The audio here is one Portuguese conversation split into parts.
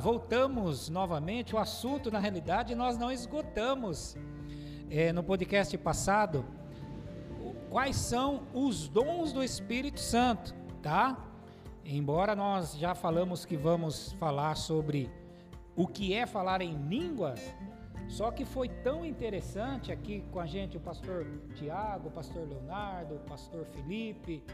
voltamos novamente, o assunto na realidade nós não esgotamos é, no podcast passado. Quais são os dons do Espírito Santo, tá? Embora nós já falamos que vamos falar sobre o que é falar em línguas, só que foi tão interessante aqui com a gente o pastor Tiago, o pastor Leonardo, o pastor Felipe,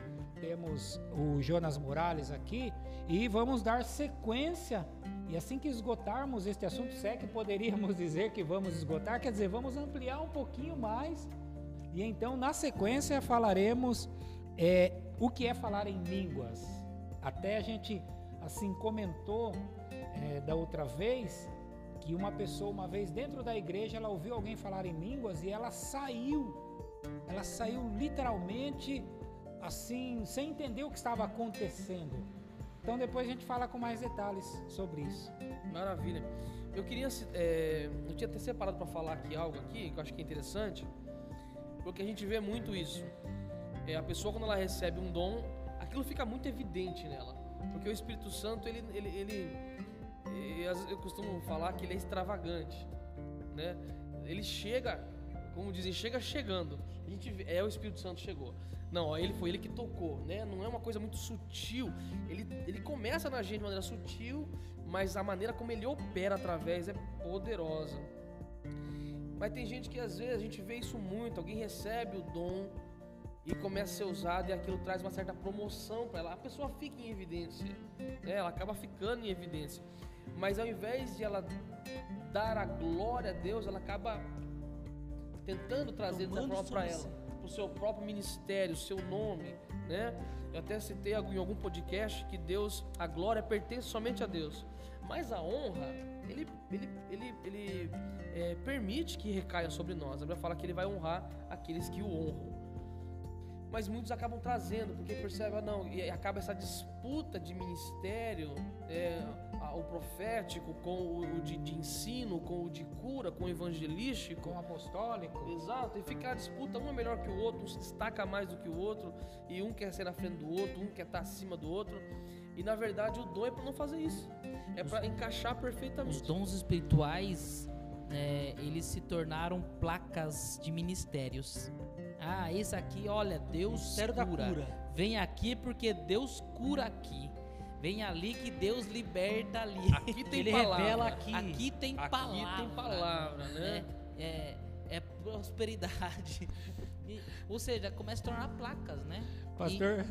temos o Jonas Morales aqui e vamos dar sequência. E assim que esgotarmos este assunto, se é que poderíamos dizer que vamos esgotar, quer dizer, vamos ampliar um pouquinho mais. E então, na sequência, falaremos é, o que é falar em línguas. Até a gente assim comentou é, da outra vez que uma pessoa, uma vez dentro da igreja, ela ouviu alguém falar em línguas e ela saiu. Ela saiu literalmente assim, sem entender o que estava acontecendo. Então depois a gente fala com mais detalhes sobre isso. Maravilha. Eu queria, é, eu tinha até separado para falar aqui algo aqui que eu acho que é interessante, porque a gente vê muito isso. É, a pessoa quando ela recebe um dom, aquilo fica muito evidente nela, porque o Espírito Santo ele, ele, ele eu costumo falar que ele é extravagante, né? Ele chega, como dizem, chega chegando. A gente vê, é o Espírito Santo chegou. Não, ele foi ele que tocou, né? Não é uma coisa muito sutil. Ele, ele começa na gente de maneira sutil, mas a maneira como ele opera através é poderosa. Mas tem gente que às vezes a gente vê isso muito, alguém recebe o dom e começa a ser usado e aquilo traz uma certa promoção para ela. A pessoa fica em evidência, né? ela acaba ficando em evidência. Mas ao invés de ela dar a glória a Deus, ela acaba tentando trazer dessa para ela, para o seu próprio ministério, o seu nome, né? Eu até citei em algum podcast que Deus, a glória pertence somente a Deus, mas a honra, ele, ele, ele, ele é, permite que recaia sobre nós. A Bíblia fala que ele vai honrar aqueles que o honram. Mas muitos acabam trazendo, porque percebem, ah, não, e acaba essa disputa de ministério, é, o profético com o de, de, ensino, com o de cura, com o evangelístico. Com o apostólico. Exato, e fica a disputa, um é melhor que o outro, um se destaca mais do que o outro, e um quer ser na frente do outro, um quer estar acima do outro. E na verdade o dom é para não fazer isso, é para encaixar perfeitamente. Os dons espirituais, é, eles se tornaram placas de ministérios. Ah, esse aqui, olha, Deus cura. cura. Vem aqui porque Deus cura aqui. Vem ali que Deus liberta ali. Aqui tem Ele palavra. revela aqui. Aqui tem aqui palavra. Aqui tem palavra, né? É, é, é prosperidade. E, ou seja, começa a tornar placas, né? Pastor.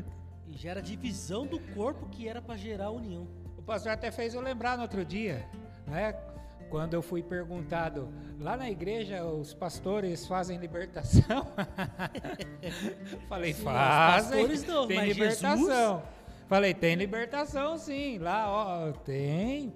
E, e gera divisão do corpo que era para gerar união. O pastor até fez eu lembrar no outro dia, né? Quando eu fui perguntado, lá na igreja os pastores fazem libertação? Falei, sim, fazem, não, tem libertação. Jesus... Falei, tem libertação sim, lá ó, tem.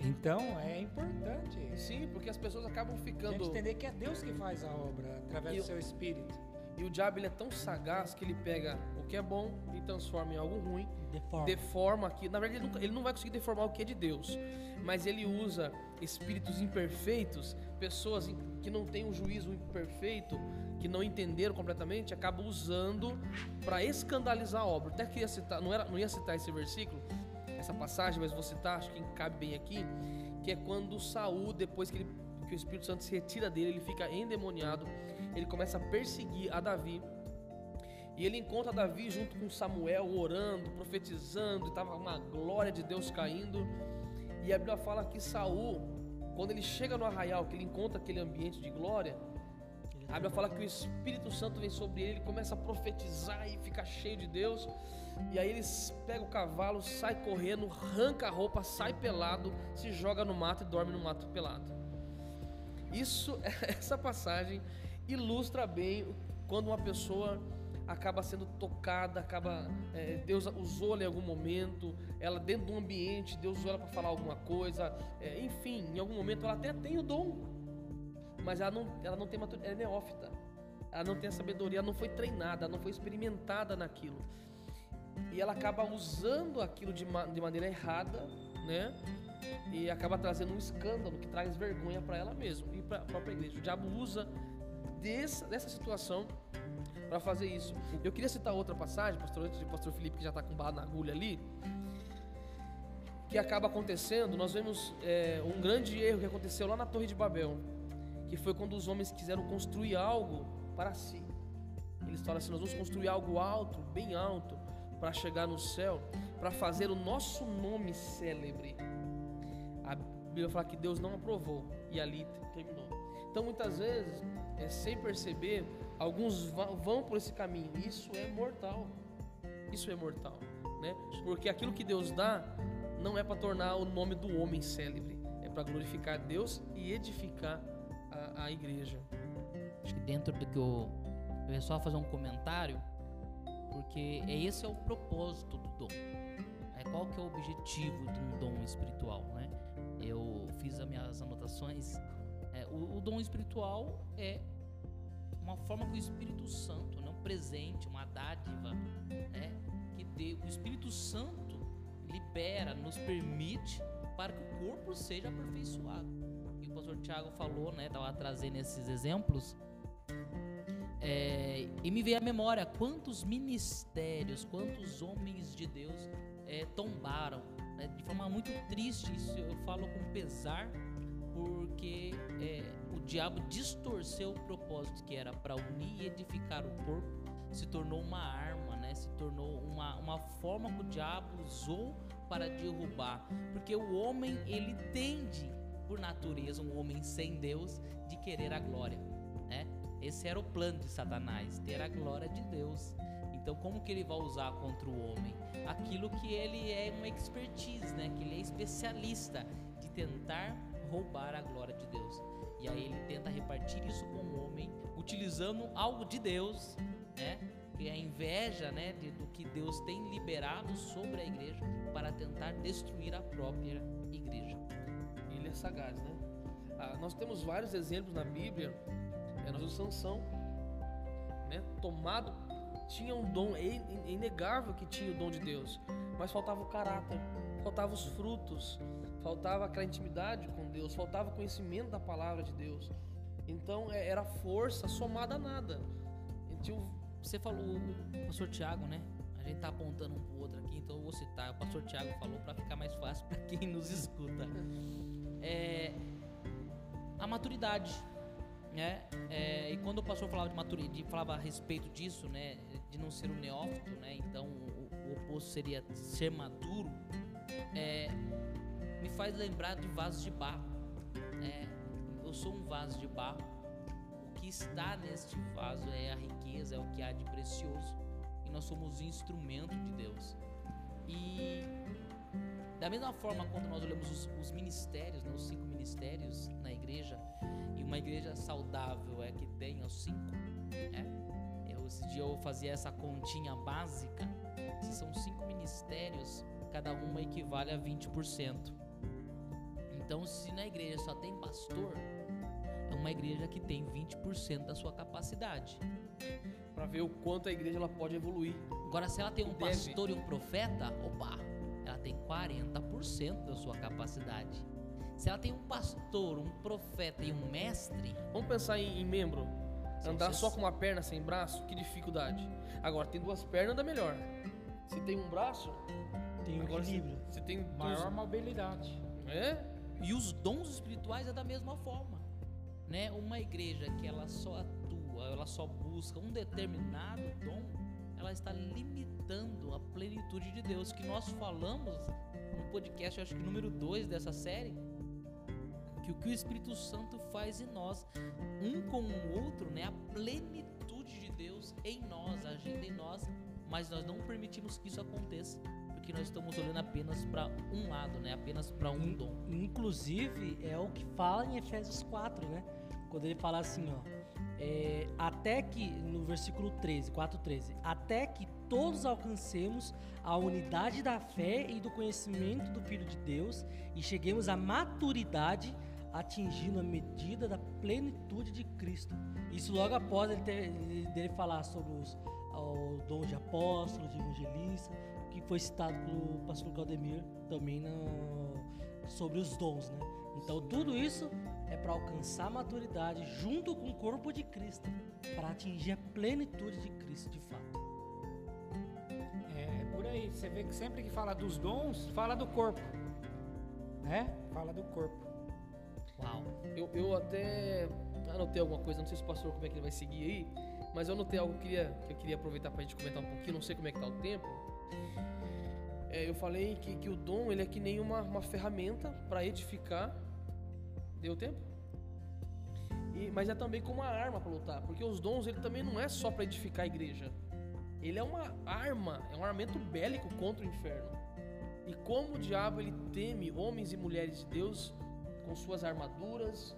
Então é importante. Sim, porque as pessoas acabam ficando. A gente entender que é Deus que faz a obra através e do seu espírito. E o diabo ele é tão sagaz que ele pega o que é bom e transforma em algo ruim. Deforma. Deforma aqui. Na verdade, ele, nunca, ele não vai conseguir deformar o que é de Deus. Mas ele usa espíritos imperfeitos, pessoas que não têm um juízo imperfeito, que não entenderam completamente, acabam usando para escandalizar a obra. Até que ia citar, não, era, não ia citar esse versículo, essa passagem, mas vou citar, acho que cabe bem aqui, que é quando Saul, depois que, ele, que o Espírito Santo se retira dele, ele fica endemoniado ele começa a perseguir a Davi. E ele encontra Davi junto com Samuel, orando, profetizando, e estava uma glória de Deus caindo. E a Bíblia fala que Saul, quando ele chega no arraial, que ele encontra aquele ambiente de glória, a Bíblia fala que o Espírito Santo vem sobre ele, ele começa a profetizar e fica cheio de Deus. E aí ele pega o cavalo, sai correndo, arranca a roupa, sai pelado, se joga no mato e dorme no mato pelado. Isso, essa passagem ilustra bem quando uma pessoa acaba sendo tocada, acaba é, Deus usou ela em algum momento, ela dentro de um ambiente, Deus usou ela para falar alguma coisa, é, enfim, em algum momento ela até tem o dom, mas ela não, ela não tem maturidade, ela é neófita, ela não tem a sabedoria, ela não foi treinada, ela não foi experimentada naquilo, e ela acaba usando aquilo de, de maneira errada, né? E acaba trazendo um escândalo que traz vergonha para ela mesma e para a própria igreja. O diabo usa dessa, dessa situação para fazer isso. Eu queria citar outra passagem, pastor, antes de pastor Felipe, que já está com barra na agulha ali. que acaba acontecendo, nós vemos é, um grande erro que aconteceu lá na Torre de Babel, que foi quando os homens quiseram construir algo para si. Eles falam assim: nós vamos construir algo alto, bem alto, para chegar no céu, para fazer o nosso nome célebre. A Bíblia fala que Deus não aprovou e ali terminou. Então, muitas vezes, é, sem perceber, alguns vão por esse caminho. Isso é mortal. Isso é mortal, né? Porque aquilo que Deus dá não é para tornar o nome do homem célebre, é para glorificar Deus e edificar a, a igreja. Acho que dentro do que eu, eu ia só fazer um comentário, porque é esse é o propósito do dom. É qual que é o objetivo de um dom espiritual, né? Eu fiz as minhas anotações. É, o, o dom espiritual é uma forma que o Espírito Santo, né, um presente, uma dádiva, né, que deu, o Espírito Santo libera, nos permite para que o corpo seja aperfeiçoado. E o pastor Tiago falou, né, estava trazendo esses exemplos, é, e me veio à memória quantos ministérios, quantos homens de Deus é, tombaram, né, de forma muito triste, isso eu falo com pesar, porque é, o diabo distorceu o propósito que era para unir e edificar o corpo, se tornou uma arma, né? se tornou uma, uma forma que o diabo usou para derrubar, porque o homem ele tende por natureza, um homem sem Deus, de querer a glória, né? Esse era o plano de Satanás, ter a glória de Deus. Então, como que ele vai usar contra o homem? Aquilo que ele é uma expertise, né? Que ele é especialista de tentar roubar a glória de Deus. E aí ele tenta repartir isso com o homem, utilizando algo de Deus, né? Que é a inveja, né, de, do que Deus tem liberado sobre a igreja para tentar destruir a própria igreja. Ele é sagaz, né? Ah, nós temos vários exemplos na Bíblia. É, nós vemos Sansão, né? Tomado, tinha um dom, é inegável que tinha o dom de Deus, mas faltava o caráter, faltava os frutos, faltava aquela intimidade com Deus, faltava conhecimento da palavra de Deus. Então é, era força somada a nada. Você falou, o pastor Tiago, né? A gente tá apontando um pro outro aqui, então eu vou citar. O pastor Tiago falou para ficar mais fácil para quem nos escuta. É, a maturidade, né? É, e quando o pastor falava de maturidade, falava a respeito disso, né? De não ser um neófito, né? Então o, o oposto seria ser maduro. É, me faz lembrar de vasos de barro. É, eu sou um vaso de barro. O que está neste vaso é a riqueza, é o que há de precioso. E nós somos instrumento de Deus. E da mesma forma, quando nós olhamos os, os ministérios, né, os cinco ministérios na igreja, e uma igreja saudável é que tem os cinco, é, eu, esse dia eu fazia essa continha básica, se são cinco ministérios, cada uma equivale a 20%. Então, se na igreja só tem pastor, é uma igreja que tem 20% da sua capacidade. Para ver o quanto a igreja ela pode evoluir. Agora, se ela tem um Deve. pastor e um profeta, opa, ela tem 40% da sua capacidade. Se ela tem um pastor, um profeta e um mestre. Vamos pensar em, em membro. Andar só com uma perna sem braço, que dificuldade. Agora, tem duas pernas, anda melhor. Se tem um braço, tem um equilíbrio. Se, se tem maior mobilidade. É? E os dons espirituais é da mesma forma, né? Uma igreja que ela só atua, ela só busca um determinado dom, ela está limitando a plenitude de Deus que nós falamos no podcast, acho que número 2 dessa série, que o que o Espírito Santo faz em nós, um com o outro, né? A plenitude de Deus em nós, agindo em nós, mas nós não permitimos que isso aconteça que nós estamos olhando apenas para um lado, né? Apenas para um dom. Inclusive, é o que fala em Efésios 4, né? Quando ele fala assim, ó. É, até que, no versículo 13, 4, 13, até que todos alcancemos a unidade da fé e do conhecimento do Filho de Deus e cheguemos à maturidade, atingindo a medida da plenitude de Cristo. Isso logo após ele, ter, ele falar sobre os o dom de apóstolo, de evangelista, que foi citado pelo pastor Claudemir também no, sobre os dons, né? Então tudo isso é para alcançar a maturidade junto com o corpo de Cristo, para atingir a plenitude de Cristo de fato. É, é por aí. Você vê que sempre que fala dos dons, fala do corpo. né? Fala do corpo. Uau. Eu, eu até anotei alguma coisa, não sei se o pastor como é que ele vai seguir aí, mas eu anotei algo que eu queria, que eu queria aproveitar pra gente comentar um pouquinho, não sei como é que tá o tempo. É, eu falei que, que o dom ele é que nem uma, uma ferramenta para edificar. Deu tempo? E, mas é também como uma arma para lutar, porque os dons ele também não é só para edificar a igreja. Ele é uma arma, é um armamento bélico contra o inferno. E como o diabo ele teme homens e mulheres de Deus com suas armaduras,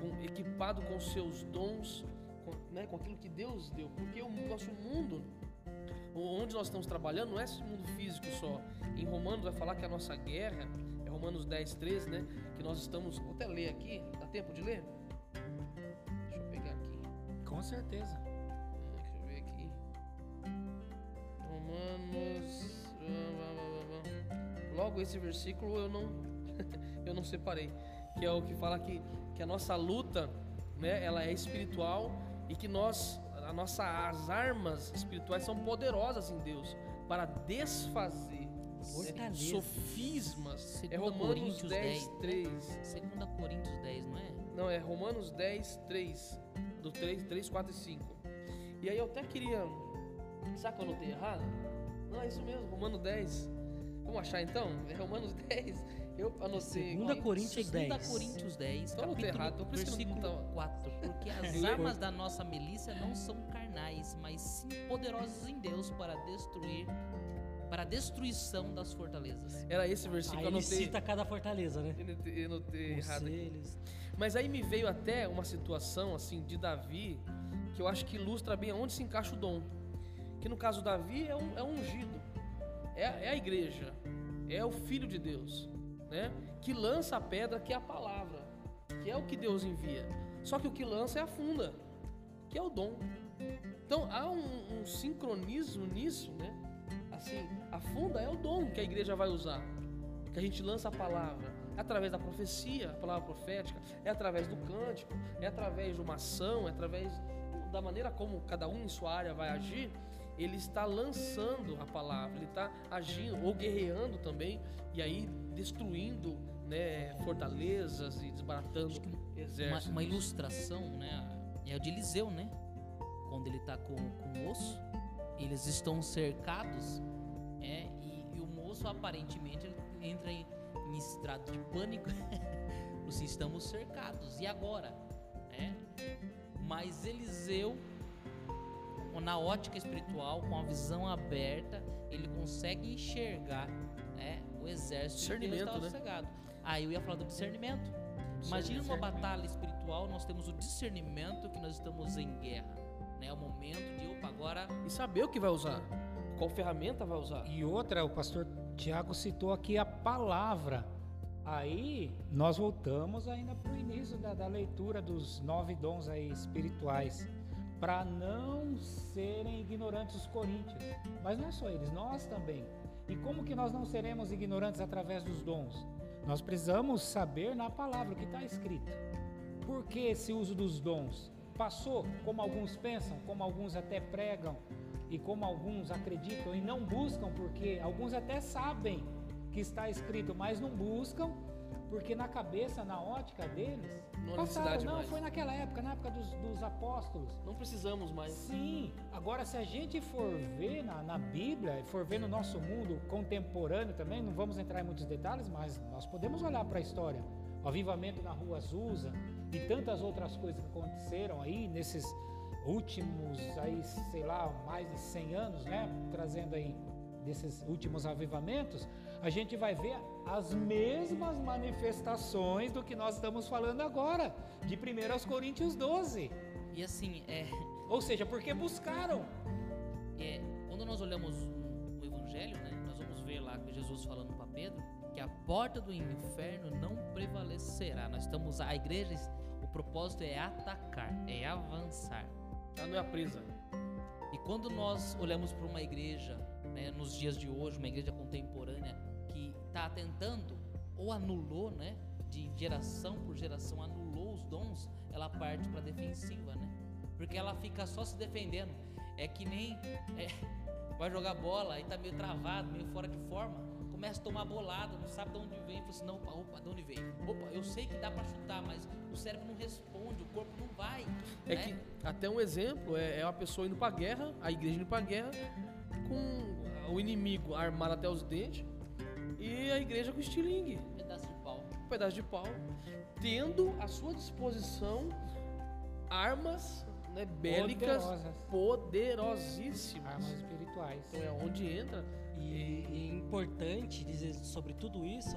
com, equipado com seus dons, com, né, com aquilo que Deus deu, porque o nosso mundo onde nós estamos trabalhando não é esse mundo físico só. Em Romanos vai falar que a nossa guerra, é Romanos 10, 13, né? Que nós estamos. Vou até ler aqui, dá tempo de ler? Deixa eu pegar aqui. Com certeza. É, Deixa eu ver aqui. Romanos. Logo esse versículo eu não eu não separei, que é o que fala que, que a nossa luta, né, ela é espiritual e que nós a nossa as armas espirituais são poderosas em Deus para desfazer né, sofismas. É Segunda Romanos Coríntios 10, 10, 3. Segunda Coríntios 10, não é? Não, é Romanos 10, 3. Do 3, 3, 4 e 5. E aí eu até queria. Sabe que eu anotei errado? Não, é isso mesmo, Romanos 10. Vamos achar então? É Romanos 10. Eu anotei. Segunda aqui. Coríntios Segunda 10. Coríntios 10, Então capítulo, errado, por isso que eu não versículo tava- 4. Porque as armas da nossa milícia não são carnais, mas sim poderosas em Deus para destruir, para a destruição das fortalezas. Era esse versículo Aí que eu ele anotei. cita cada fortaleza, né? Eu anotei, eu anotei errado aqui. Conselhos. Mas aí me veio até uma situação assim de Davi que eu acho que ilustra bem aonde se encaixa o dom. Que no caso Davi é, um, é ungido, é, é a igreja, é o filho de Deus, né? Que lança a pedra que é a palavra, que é o que Deus envia. Só que o que lança é a funda, que é o dom. Então há um, um sincronismo nisso, né? Assim, a funda é o dom que a igreja vai usar que a gente lança a palavra é através da profecia, a palavra profética, é através do cântico, é através de uma ação, é através da maneira como cada um em sua área vai agir, ele está lançando a palavra, ele está agindo ou guerreando também e aí destruindo né, fortalezas e desbaratando que Uma, exércitos. uma ilustração, né? É o de Eliseu, né? Quando ele está com, com o moço, eles estão cercados, é, e, e o moço aparentemente entra em, em estado de pânico. Os estamos cercados. E agora? É? Mas Eliseu, na ótica espiritual, com a visão aberta, ele consegue enxergar né, o exército de Deus Discernimento, estava né? cegado. Aí eu ia falar do discernimento. Imagina numa batalha espiritual, nós temos o discernimento que nós estamos em guerra. Né? É o momento de, opa, agora E saber o que vai usar, qual ferramenta vai usar. E outra, o pastor Tiago citou aqui a palavra. Aí nós voltamos ainda para o início da, da leitura dos nove dons aí espirituais, para não serem ignorantes os coríntios. Mas não é só eles, nós também. E como que nós não seremos ignorantes através dos dons? Nós precisamos saber na palavra o que está escrito. Por que esse uso dos dons? Passou como alguns pensam, como alguns até pregam e como alguns acreditam e não buscam, porque alguns até sabem que está escrito, mas não buscam, porque na cabeça, na ótica deles, Não passaram, não, mais. foi naquela época, na época dos, dos apóstolos. Não precisamos mais. Sim, agora se a gente for ver na, na Bíblia, for ver no nosso mundo contemporâneo também, não vamos entrar em muitos detalhes, mas nós podemos olhar para a história. O avivamento na rua Azusa e tantas outras coisas que aconteceram aí nesses últimos, aí, sei lá, mais de 100 anos, né? Trazendo aí desses últimos avivamentos, a gente vai ver as mesmas manifestações do que nós estamos falando agora, de 1 Coríntios 12. E assim, é, Ou seja, porque buscaram. é, quando nós olhamos o Evangelho, né, nós vamos ver lá com Jesus falando para Pedro que a porta do inferno não prevalecerá. Nós estamos, a igreja, o propósito é atacar, é avançar. Ela não é a presa. E quando nós olhamos para uma igreja, né, nos dias de hoje, uma igreja contemporânea que está tentando ou anulou, né, de geração por geração, anulou os dons, ela parte para defensiva, né? Porque ela fica só se defendendo. É que nem é, vai jogar bola e tá meio travado, meio fora de forma. começa a tomar bolada, não sabe de onde vem, fala assim, não, opa, opa, de onde veio? Opa, eu sei que dá para chutar, mas o cérebro não responde, o corpo não vai. É né? que até um exemplo é, é uma pessoa indo pra guerra, a igreja indo pra guerra, com o inimigo armado até os dentes e a igreja com estilingue, Um pedaço de pau. um pedaço de pau, tendo à sua disposição armas né, bélicas Poderosas. poderosíssimas. Armas espirituais. Então é onde entra. E, e é importante dizer sobre tudo isso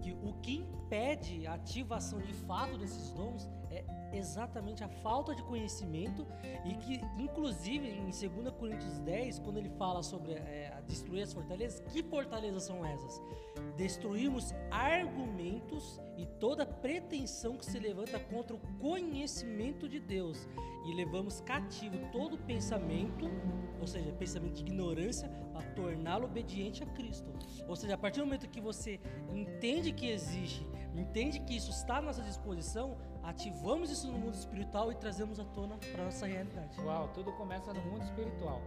que o que impede a ativação de fato desses dons é exatamente a falta de conhecimento e que, inclusive, em 2 Coríntios 10, quando ele fala sobre é, destruir as fortalezas, que fortalezas são essas? Destruímos argumentos e toda pretensão que se levanta contra o conhecimento de Deus e levamos cativo todo pensamento, ou seja, pensamento de ignorância, para torná-lo obediente a Cristo. Ou seja, a partir do momento que você entende que existe, entende que isso está à nossa disposição, ativamos isso no mundo espiritual e trazemos à tona para nossa realidade. Uau, tudo começa no mundo espiritual.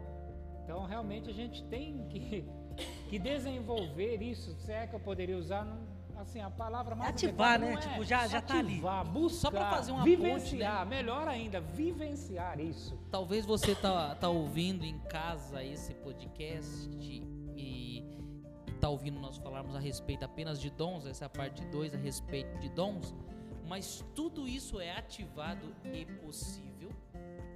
Então, realmente, a gente tem que, que desenvolver isso. Se é que eu poderia usar, assim, a palavra mais Ativar, né? é Tipo, já- já tá ali. ativar, buscar, Só pra fazer uma vivenciar, melhor ainda, vivenciar isso. Talvez você tá, tá ouvindo em casa esse podcast e, e tá ouvindo nós falarmos a respeito apenas de dons, essa é a parte 2 a respeito de dons, mas tudo isso é ativado e possível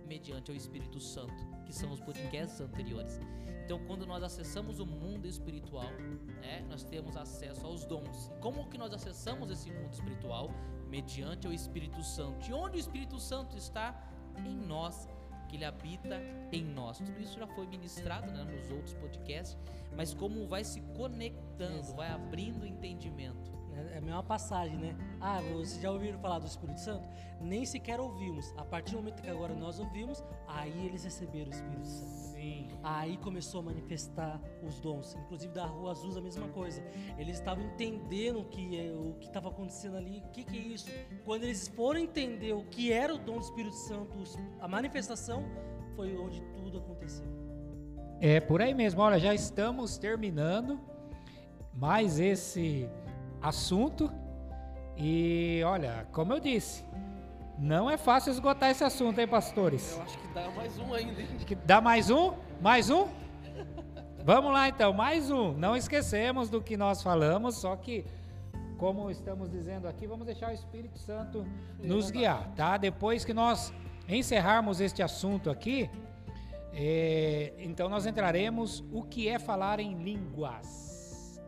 mediante o Espírito Santo, que são os podcasts anteriores. Então, quando nós acessamos o mundo espiritual, né, nós temos acesso aos dons. E como que nós acessamos esse mundo espiritual? Mediante o Espírito Santo. E onde o Espírito Santo está? Em nós, que ele habita em nós. Tudo isso já foi ministrado né, nos outros podcasts, mas como vai se conectando, vai abrindo entendimento. É a mesma passagem, né? Ah, vocês já ouviram falar do Espírito Santo? Nem sequer ouvimos. A partir do momento que agora nós ouvimos, aí eles receberam o Espírito Santo. Sim. Aí começou a manifestar os dons. Inclusive da Rua Azul a mesma coisa. Eles estavam entendendo o que é- o que estava acontecendo ali. O que, que é isso? Quando eles foram entender o que era o dom do Espírito Santo, a manifestação, foi onde tudo aconteceu. É por aí mesmo. Olha, já estamos terminando mais esse assunto. E olha, como eu disse, não é fácil esgotar esse assunto, hein, pastores? Eu acho que dá mais um ainda, hein? Que Dá mais um? Mais um? Vamos lá então, mais um. Não esquecemos do que nós falamos, só que, como estamos dizendo aqui, vamos deixar o Espírito Santo nos guiar, tá? Depois que nós encerrarmos este assunto aqui, é, então nós entraremos o que é falar em línguas.